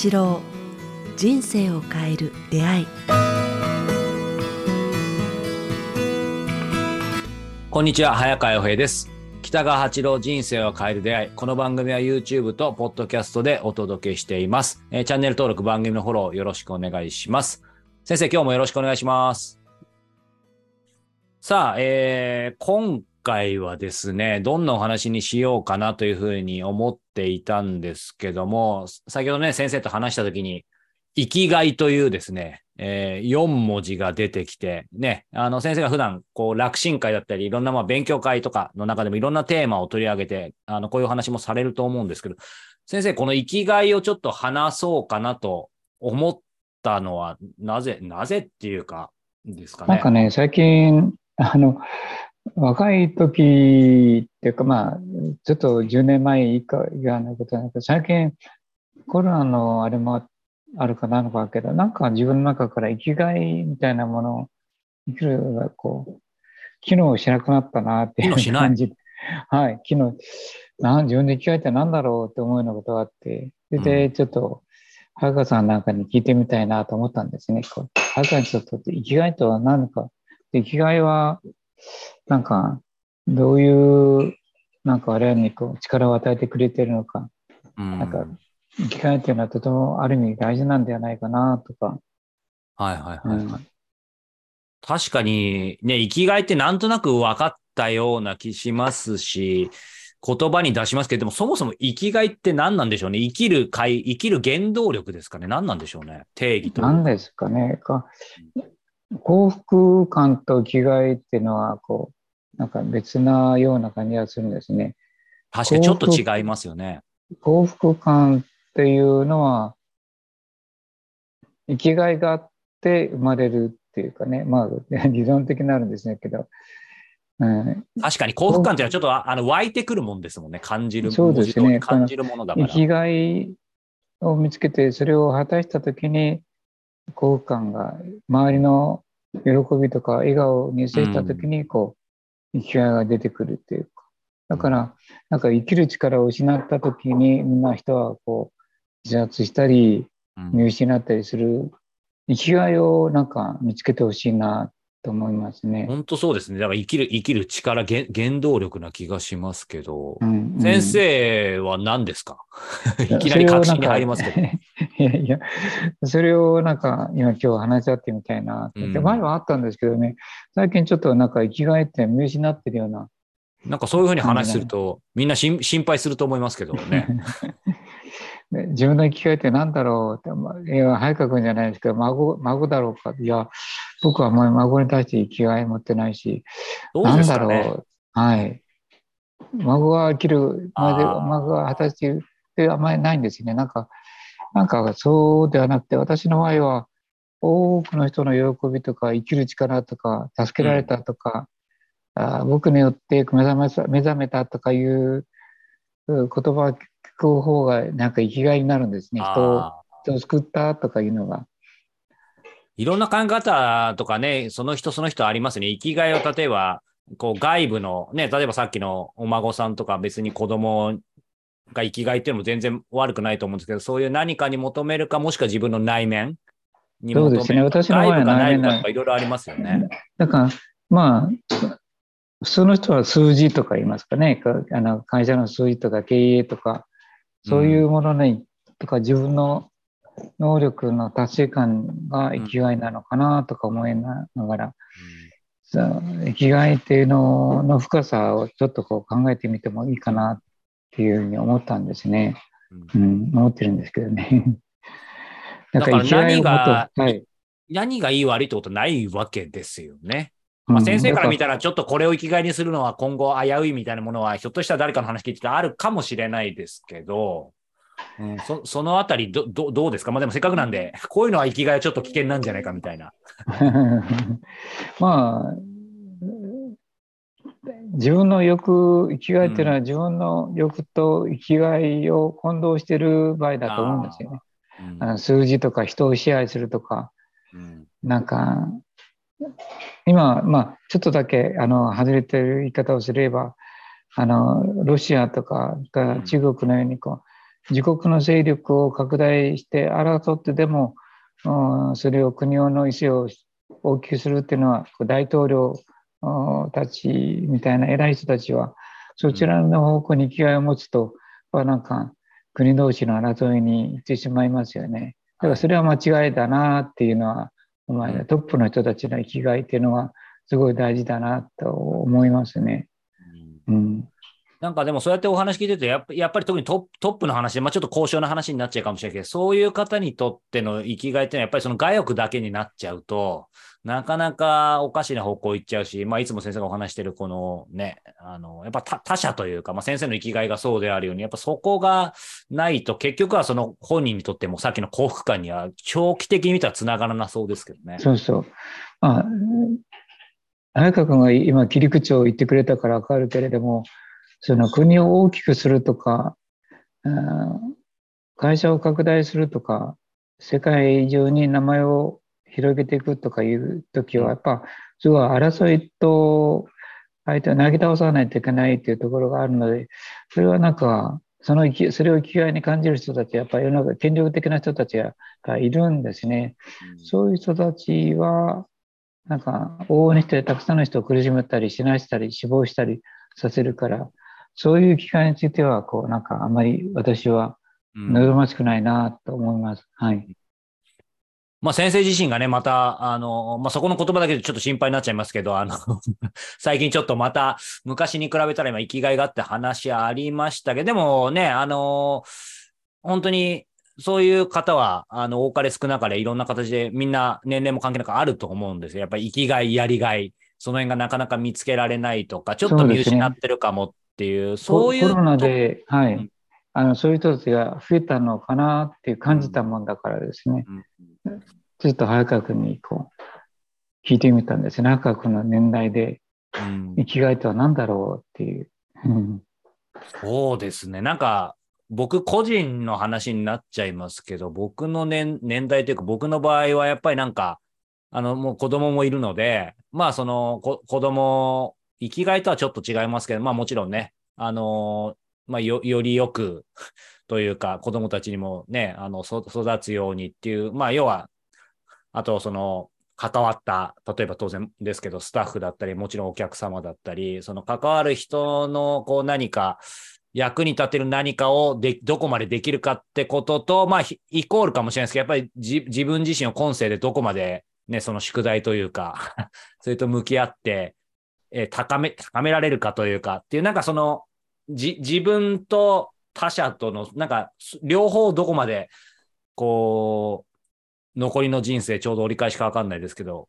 八郎人生を変える出会い。こんにちは早川洋平です。北川八郎人生を変える出会い。この番組は YouTube と Podcast でお届けしています、えーチャンネル登録番組のフォローよろしくお願いします。先生今日もよろしくお願いします。さあ、えー今回はですね、どんなお話にしようかなというふうに思っていたんですけども、先ほどね、先生と話したときに、生きがいというですね、え4文字が出てきて、ね、あの先生が普段、こう、楽神会だったり、いろんなまあ勉強会とかの中でもいろんなテーマを取り上げて、あの、こういう話もされると思うんですけど、先生、この生きがいをちょっと話そうかなと思ったのは、なぜ、なぜっていうか、ですかね。なんかね、最近、あの、若い時っていうか、まあ、ちょっと10年前以下以外のことなんだけど、最近コロナのあれもあるかなのかだけど、なんか自分の中から生きがいみたいなものを、生きるがこう、機能しなくなったなっていう感じ。はい、機能、なん自分で生きがいって何だろうって思うようなことがあって、それうでちょっと、早川さんなんかに聞いてみたいなと思ったんですね。こう早川にちょっと生きがいとは何か、生きがいは、なんか、どういう、なんか我々にこう力を与えてくれてるのか、うんなんか生きがいっていうのはとてもある意味大事なんではないかなとか、はいはいはい、はいうん確かにね、生きがいってなんとなく分かったような気しますし、言葉に出しますけど、でもそもそも生きがいって何なんでしょうね。生きる会、生きる原動力ですかね。何なんでしょうね。定義と。何ですかね。か幸福感と生きがいっていうのは、こう、なんか別なような感じがするんですね。確かにちょっと違いますよね。幸福感っていうのは、生きがいがあって生まれるっていうかね、まあ、理論的になるんですねけど、うん、確かに幸福感っていうのはちょっとああの湧いてくるもんですもんね。感じる、そうですね感じるものだから。生きがいを見つけて、それを果たしたときに、幸福感が、周りの喜びとか笑顔を見せしたときに、こう、生きがいが出てくるっていうか。だから、なんか生きる力を失ったときに、みんな人はこう、自殺したり、うん見失ったりする、生きがいをなんか見つけてほしいなと思いますね。本当そうですね。だから生きる、生きる力、原原動力な気がしますけど。うんうん先生は何ですか？いやきなり確信に入りますけど。いやいや、それをなんか今今日話し合ってみたいなって、うん前はあったんですけどね、最近ちょっとなんか生きがいって見失ってるような。なんかそういうふうに話すると、みんな心心配すると思いますけどね。で 自分の生きがいって何だろうって、まあ、いや、早川君じゃないですけど、孫、孫だろうか。いや、僕はもう孫に対して生きがい持ってないし、どうですかね。ろう。はい。孫が生きるまで、孫が果たしているってあんまりないんですよね。なんか、なんかそうではなくて、私の場合は、多くの人の喜びとか、生きる力とか、助けられたとか、あー僕によって目覚めさ目覚めたとかいうう言葉を聞く方が、なんか生きがいになるんですね。人を、あ人を救ったとかいうのが。ーいろんな考え方とかね、その人その人ありますね。生きがいを例えば、こう外部のね、例えばさっきのお孫さんとか別に子供が生きがいっていうのも全然悪くないと思うんですけど、そういう何かに求めるか、もしくは自分の内面に求めるか。そうですね私の場合は内面とかいろいろありますよね。だから、まあ、普通の人は数字とか言いますかね、かあの会社の数字とか経営とか、そういうものに、とか自分の能力の達成感が生きがいなのかなとか思いながら、そう生きがいっていうのの深さをちょっとこう考えてみてもいいかなっていうふうに思ったんですね。うんうん、思ってるんですけどね。だから何がはい。何がいい悪いってことないわけですよね。まあ、先生から見たら、ちょっとこれを生きがいにするのは今後危ういみたいなものは、ひょっとしたら誰かの話聞いててあるかもしれないですけど、うん、そ そのあたりどど、どうですか？まあでもせっかくなんで、こういうのは生きがいはちょっと危険なんじゃないかみたいな。まあ、自分の欲、生きがいっていうのは自分の欲と生きがいを混同している場合だと思うんですよね。うん。あの数字とか人を支配するとか、うん。なんか、今、まあ、ちょっとだけ、あの、外れてる言い方をすれば、あの、ロシアとかが中国のように、こ自国の勢力を拡大して争ってでも、うん、それを国の意思を大きくするっていうのは大統領たちみたいな偉い人たちはそちらの方向に気概を持つと、うん、なんか国同士の争いに行ってしまいますよね。だからそれは間違いだなっていうのは、まあ、トップの人たちの生きがいっていうのはすごい大事だなと思いますね。うん、なんかでもそうやってお話聞いててやっぱ、やっぱり特にトップの話で、まあ、ちょっと交渉の話になっちゃうかもしれないけど、そういう方にとっての生きがいっていうのは、やっぱりその外欲だけになっちゃうと、なかなかおかしな方向行っちゃうし、まあ、いつも先生がお話してるこのね、あの、やっぱ他者というか、まあ、先生の生きがいがそうであるように、やっぱそこがないと、結局はその本人にとってもさっきの幸福感には長期的に見たら繋がらなそうですけどね。そうそう。まあ、綾香君が今切り口を言ってくれたからわかるけれども、その国を大きくするとか、会社を拡大するとか、世界中に名前を広げていくとかいう時は、やっぱ、すごい争いと、相手を投げ倒さないといけないっていうところがあるので、それはなんか、そのそれを生きがいに感じる人たち、やっぱり世の中、権力的な人たちがいるんですね。そういう人たちは、なんか、往々にしてたくさんの人を苦しめたり、死なしたり、死亡したりさせるから、そういう機会については、こう、なんかあまり私は望ましくないなと思います。うん、はい。まあ先生自身がね、また、あの、まあそこの言葉だけでちょっと心配になっちゃいますけど、あの 最近ちょっとまた昔に比べたら今生きがいがあって話ありましたけど、でもね、あの、本当にそういう方は、あの、多かれ少なかれいろんな形でみんな年齢も関係なくあると思うんですよ。やっぱり生きがい、やりがい、その辺がなかなか見つけられないとか、ちょっと見失ってるかもっっていう、そういう。コロナで、はい、うん、あの、そういう人たちが増えたのかなっていう感じたもんだからですね、うん、ちょっと早川君にこう、聞いてみたんですね。早川君の年代で、生きがいとは何だろうっていう。そうですね。なんか、僕個人の話になっちゃいますけど、僕の年年代というか、僕の場合はやっぱりなんか、あの、もう子供もいるので、まあその子供生きがいとはちょっと違いますけど、まあもちろんね、あのー、まあよ、よりよく というか、子供たちにもね、あの、育つようにっていう、まあ要は、あとその、関わった、例えば当然ですけど、スタッフだったり、もちろんお客様だったり、その関わる人のこう何か、役に立てる何かをで、どこまでできるかってことと、まあ、イコールかもしれないですけど、やっぱり自分自身を今世でどこまでね、その宿題というか それと向き合って、えー、高め、高められるかというかっていう、なんかその、じ、自分と他者との、なんか、両方どこまで、こう、残りの人生ちょうど折り返しかわかんないですけど、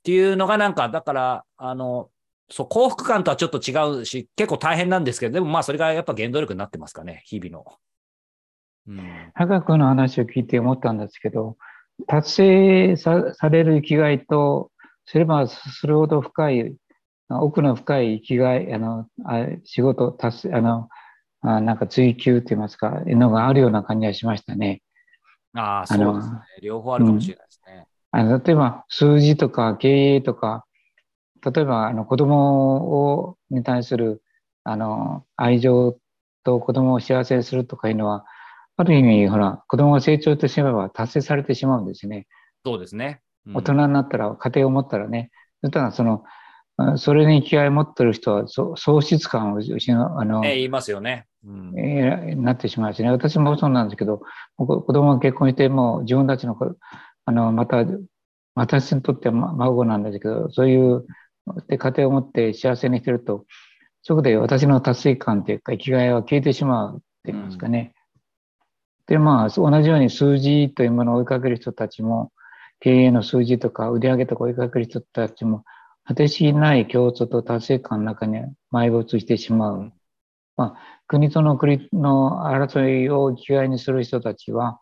っていうのがなんか、だから、あの、そう、幸福感とはちょっと違うし、結構大変なんですけど、でもまあそれがやっぱ原動力になってますかね、日々の。うん。科学の話を聞いて思ったんですけど、達成さされる生きがいと、すればするほど深い奥の深い生きがい、あの、あ仕事、達成、あの、あなんか追求といいますか、のがあるような感じがしましたね。ああ、そうですね。両方あるかもしれないですね。うん、あの例えば、数字とか経営とか、例えば、あの、子供を、に対する、あの、愛情と子供を幸せにするとかいうのは、ある意味、ほら、子供が成長してしまえば達成されてしまうんですね。そうですね。うん、大人になったら、家庭を持ったらね、そしたら、その、それに気合い持ってる人は喪失感を失う、あの、え言いますよね。うん、えー、なってしまうしね。私もそうなんですけど、子供が結婚して、もう自分たちの、あの、また、私にとっては孫なんですけど、そういうで家庭を持って幸せにしてると、そこで私の達成感というか生きがいは消えてしまうって言いますかね。うん、で、まあ、同じように数字というものを追いかける人たちも、経営の数字とか売上とか追いかける人たちも、果てしない共通と達成感の中に埋没してしまう。まあ、国との国の争いを生きがいにする人たちは、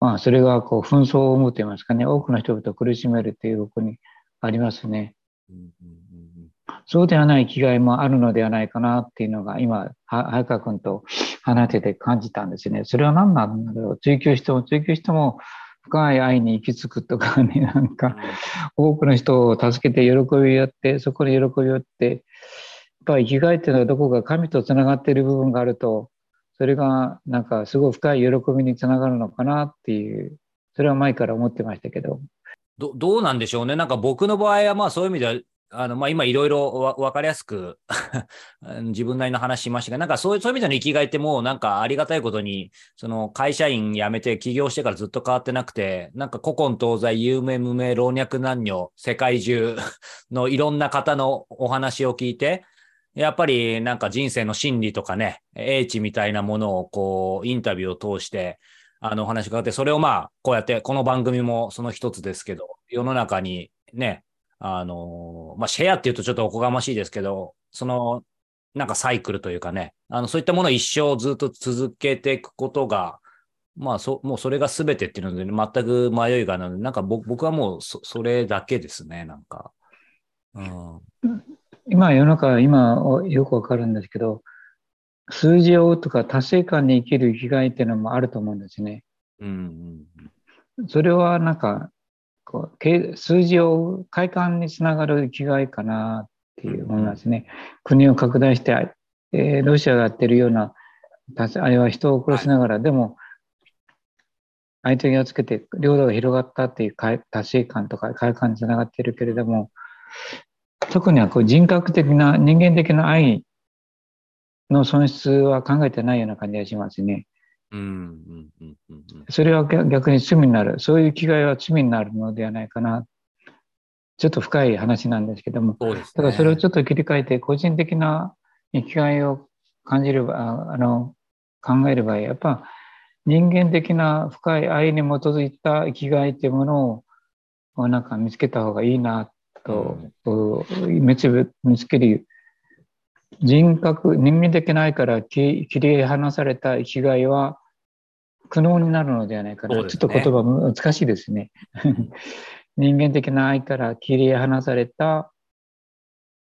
まあ、それがこう紛争を生むといいますかね、多くの人々を苦しめるという方向にありますね。そうではない生きがいもあるのではないかなっていうのが今、早川君と話してて感じたんですね。それは何なんだろう。追求しても追求しても深い愛に行き着くとかね、なんか、多くの人を助けて喜びをやって、そこに喜びをって、やっぱり生きがいっていうのはどこか神とつながっている部分があると、それがなんかすごい深い喜びにつながるのかなっていう、それは前から思ってましたけど。どどうなんでしょうね。なんか僕の場合は、まあそういう意味では、あのまあ、今いろいろわかりやすく 自分なりの話しましたが、なんかそういうそういう意味での生きがいってもうなんかありがたいことに、その会社員辞めて起業してからずっと変わってなくて、なんか古今東西、有名無名、老若男女、世界中 のいろんな方のお話を聞いて、やっぱりなんか人生の真理とかね、英知みたいなものをこうインタビューを通して、あのお話があって、それをまあこうやってこの番組もその一つですけど、世の中にね、あの、まあ、シェアっていうとちょっとおこがましいですけど、その、なんかサイクルというかね、あの、そういったものを一生ずっと続けていくことが、まあ、そ、もうそれが全てっていうので、全く迷いがないので、なんか僕僕はもうそ、それだけですね、なんか。うん。今世の中、今よくわかるんですけど、数字を追うとか達成感に生きる生きがいっていうのもあると思うんですね。うんうんそれはなんか、こうけ数字を快感につながる生きがいかなっていう思いますね。国を拡大して、えーロシアがやってるような、あれは人を殺しながら、でも、相手をつけて領土が広がったっていう快達成感とか快感につながっているけれども、特にはこう人格的な、人間的な愛の損失は考えてないような感じがしますね。うんうんうんうんうんそれは逆逆に罪になる。そういう気概は罪になるのではないかな。ちょっと深い話なんですけども。そうですね。だからそれをちょっと切り替えて、個人的な生きがいを感じれば、ああの、考えれば、やっぱ人間的な深い愛に基づいた生きがいっていうものを、なんか見つけた方がいいなと、見つ見つける人格、人間的な愛から切切り離された生きがいは苦悩になるのではないかな。ねちょっと言葉難しいですね。人間的な愛から切り離された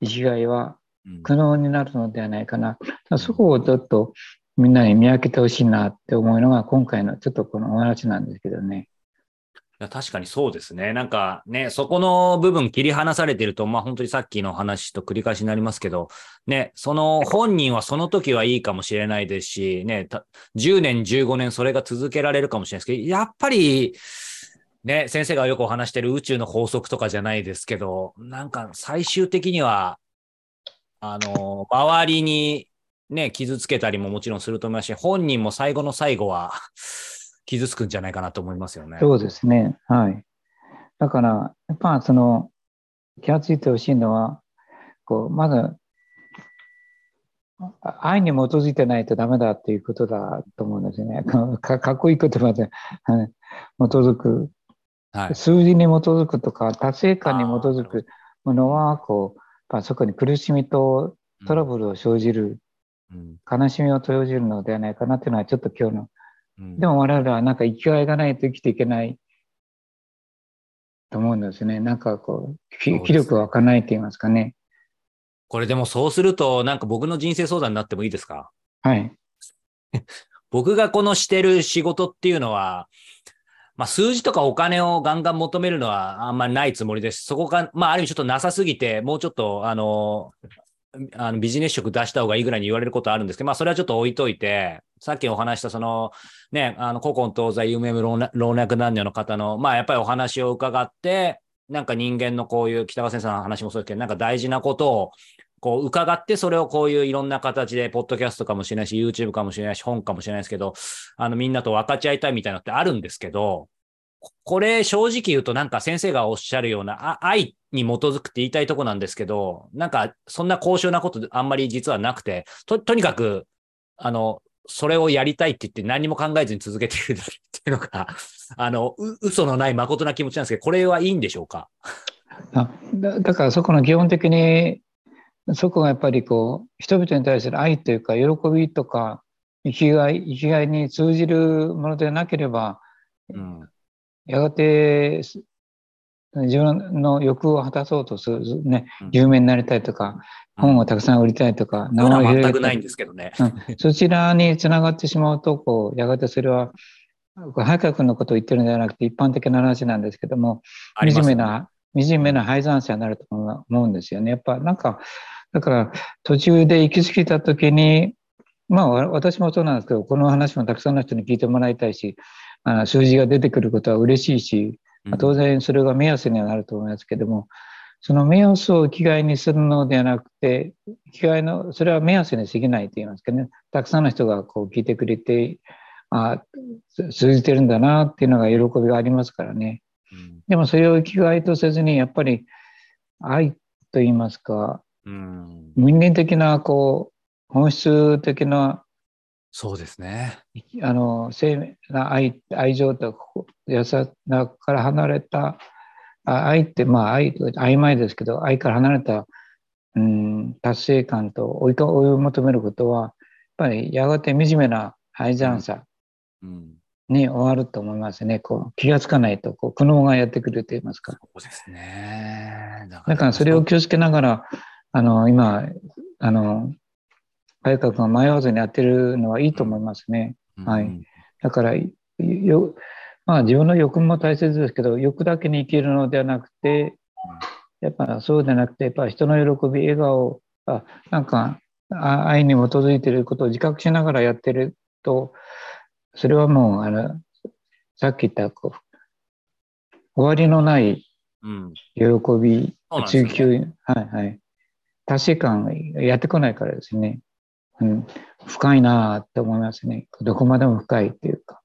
生きがいはうん苦悩になるのではないかな。だからそこをちょっとみんなに見分けてほしいなって思うのが今回のちょっとこのお話なんですけどね。や確かにそうですね。なんかね、そこの部分切り離されてると、まあ本当にさっきの話と繰り返しになりますけど、ね、その本人はその時はいいかもしれないですし、ね、10年、15年それが続けられるかもしれないですけど、やっぱり、ね、先生がよくお話してる宇宙の法則とかじゃないですけど、なんか最終的には、あの、周りにね、傷つけたりももちろんすると思いますし、本人も最後の最後は傷つくんじゃないかなと思いますよね。そうですね。はい。だから、やっぱその気がついてほしいのは、こう、まず、あ愛に基づいてないとダメだっていうことだと思うんですよね。かかっこいい言葉ではい基づくはい。数字に基づくとか達成感に基づくものはこうやっぱそこに苦しみとトラブルを生じる、うん悲しみを生じるのではないかなっていうのはちょっと今日のうんでも我々はなんか生きがいがないと生きていけない。と思うんですね。なんかこう気力が湧かないと言いますかね。これでもそうすると、なんか僕の人生相談になってもいいですか？はい。僕がこのしてる仕事っていうのは、まあ数字とかお金をガンガン求めるのはあんまりないつもりです。そこが、まあある意味ちょっとなさすぎて、もうちょっとあの、あのビジネス職出した方がいいぐらいに言われることあるんですけど、まあそれはちょっと置いといて、さっきお話したその、ね、あの、古今東西、有名老若男女の方の、まあやっぱりお話を伺って、なんか人間のこういう北川先生の話もそうですけど、なんか大事なことをこう伺って、それをこういういろんな形で、ポッドキャストかもしれないし、YouTube かもしれないし、本かもしれないですけど、あのみんなと分かち合いたいみたいなのってあるんですけど、ここれ正直言うとなんか先生がおっしゃるようなあ愛に基づくって言いたいとこなんですけど、なんかそんな高尚なことあんまり実はなくて、と、とにかく、あの、それをやりたいって言って何も考えずに続けているっていうのが、あの、う嘘のない誠な気持ちなんですけど、これはいいんでしょうか？あだだからそこの基本的にそこがやっぱりこう人々に対する愛というか喜びとか生きがい生きがいに通じるものでなければうん。やがてす自分の欲を果たそうとする、ねうん、有名になりたいとか、本をたくさん売りたいとか、そういうのは全くないいんですけどね。そちらにつながってしまうと、こう、やがてそれは、早川君のことを言ってるんではなくて、一般的な話なんですけども、惨めな、惨めな敗残者になると思うんですよね。やっぱなんか、だから途中で行き過ぎた時に、まあ、わ私もそうなんですけど、この話もたくさんの人に聞いてもらいたいし、あの数字が出てくることは嬉しいし、まあ当然それが目安にはなると思いますけども、その目安を生きがいにするのではなくて、生きがいの、それは目安に過ぎないと言いますかね、たくさんの人がこう聞いてくれて、あ通じてるんだなっていうのが喜びがありますからね。うん。でもそれを生きがいとせずに、やっぱり愛と言いますか、うん。人間的な、こう、本質的な、そうですね。あの、生命な愛、愛情と優しさから離れた、あ愛って、まあ愛、曖昧ですけど、愛から離れた、うん、達成感と追いか追い求めることは、やっぱりやがて惨めな愛残さうんに終わると思いますね。こう気がつかないと、こう苦悩がやってくると言いますか。そうですね。だだからそれを気をつけながら、あの、今、あの、早川君が迷わずにやってるのはいいと思いますね。はいうんだから、よ、まあ自分の欲も大切ですけど、欲だけに生きるのではなくて、やっぱそうでなくて、やっぱ人の喜び、笑顔、あなんかあ愛に基づいていることを自覚しながらやってると、それはもう、あの、さっき言った、こう、終わりのないうん。喜びそうなん追求、はいはい。達成感やってこないからですね。うん、深いなって思いますね。どこまでも深いっていうか。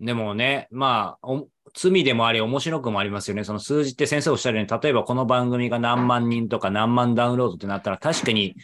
でもね、まあ、罪でもあり、面白くもありますよね。その数字って先生おっしゃるように、例えばこの番組が何万人とか何万ダウンロードってなったら、確かに、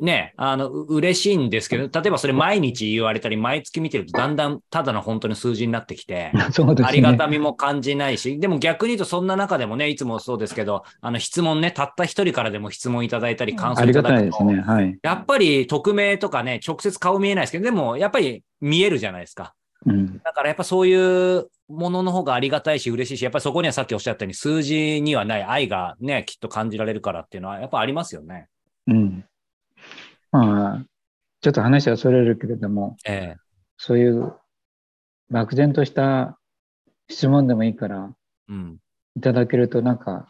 ね、あの、う嬉しいんですけど、例えばそれ毎日言われたり、毎月見てると、だんだんただの本当に数字になってきて、ね。ありがたみも感じないし、でも逆に言うとそんな中でもね、いつもそうですけど、あの質問ね、たった一人からでも質問いただいたり、感想いただくと、ね。はい。やっぱり匿名とかね、直接顔見えないですけど、でもやっぱり見えるじゃないですか。うん。だからやっぱそういうものの方がありがたいし嬉しいし、やっぱりそこにはさっきおっしゃったように数字にはない愛がね、きっと感じられるからっていうのはやっぱありますよね。うん。まあ、ちょっと話はそれるけれども、えそういう漠然とした質問でもいいから、えうん。いただけるとなんか、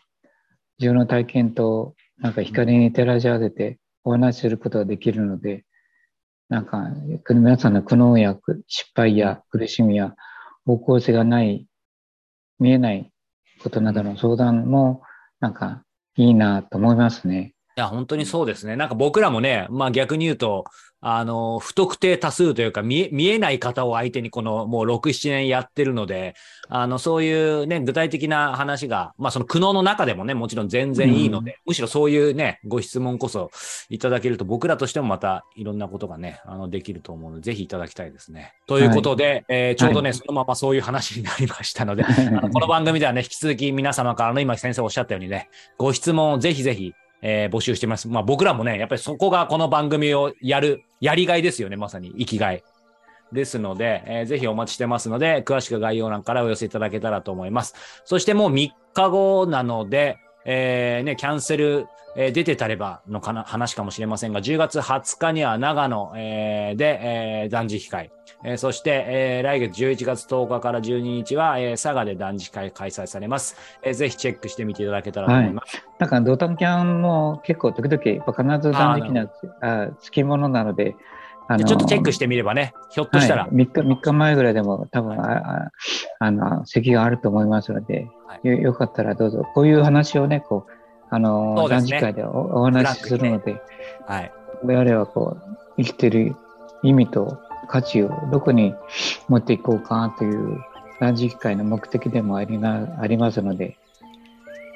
自分の体験となんか光に照らし合わせてお話しすることができるので、なんか、皆さんの苦悩やく失敗や苦しみや方向性がない、見えないことなどの相談も、なんか、いいなと思いますね。いや、本当にそうですね。なんか僕らもね、まあ逆に言うと、あの、不特定多数というか見え、見えない方を相手にこのもう6、7年やってるので、あの、そういうね、具体的な話が、まあその苦悩の中でもね、もちろん全然いいので、むしろそういうね、ご質問こそいただけると僕らとしてもまたいろんなことがね、あの、できると思うので、ぜひいただきたいですね。ということで、えーちょうどね、はいそのままそういう話になりましたので、あ のこの番組ではね、引き続き皆様からの今先生おっしゃったようにね、ご質問をぜひぜひ、えー募集してます。まあ僕らもね、やっぱりそこがこの番組をやる、やりがいですよね、まさに生きがい。ですので、えーぜひお待ちしてますので、詳しく概要欄からお寄せいただけたらと思います。そしてもう3日後なので、えーね、キャンセル、えー出てたればのかな話かもしれませんが、10月20日には長野、えーで、えー断食会、えーそして、えー来月11月10日から12日は、えー佐賀で断食会開催されます、えーぜひチェックしてみていただけたらと思います。なんか、ドタンキャンも結構時々、必ず断食にはあつきものなので、あでちょっとチェックししてみればね、ひょっとしたら、はい、3, 日3日前ぐらいでも多分あああの席があると思いますので、はい。よよかったらどうぞ。こういう話をねこうあのね。断食会でおお話しするのではい。我々はこう生きてる意味と価値をどこに持っていこうかという断食会の目的でもありなありますので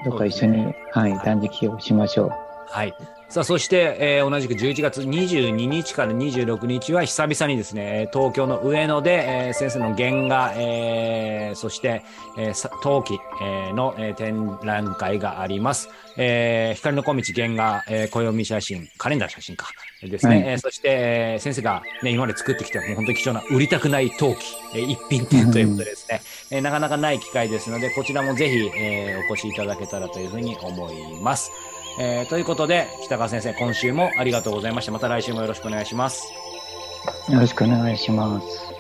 どうか一緒に、はい、断食をしましょう。はい。さあ、そして、えー同じく11月22日から26日は久々にですね、えー東京の上野で、えー先生の原画、えーそして、えーさ陶器、えーの、えー展覧会があります。えー光の小道原画、えー暦写真、カレンダー写真か。ですね。はいえーそして、えー先生がね、今まで作ってきた、もう本当に貴重な売りたくない陶器、えー一品展ということでですね、えーなかなかない機会ですので、こちらもぜひ、えーお越しいただけたらというふうに思います。えーということで、北川先生、今週もありがとうございました。また来週もよろしくお願いします。よろしくお願いします。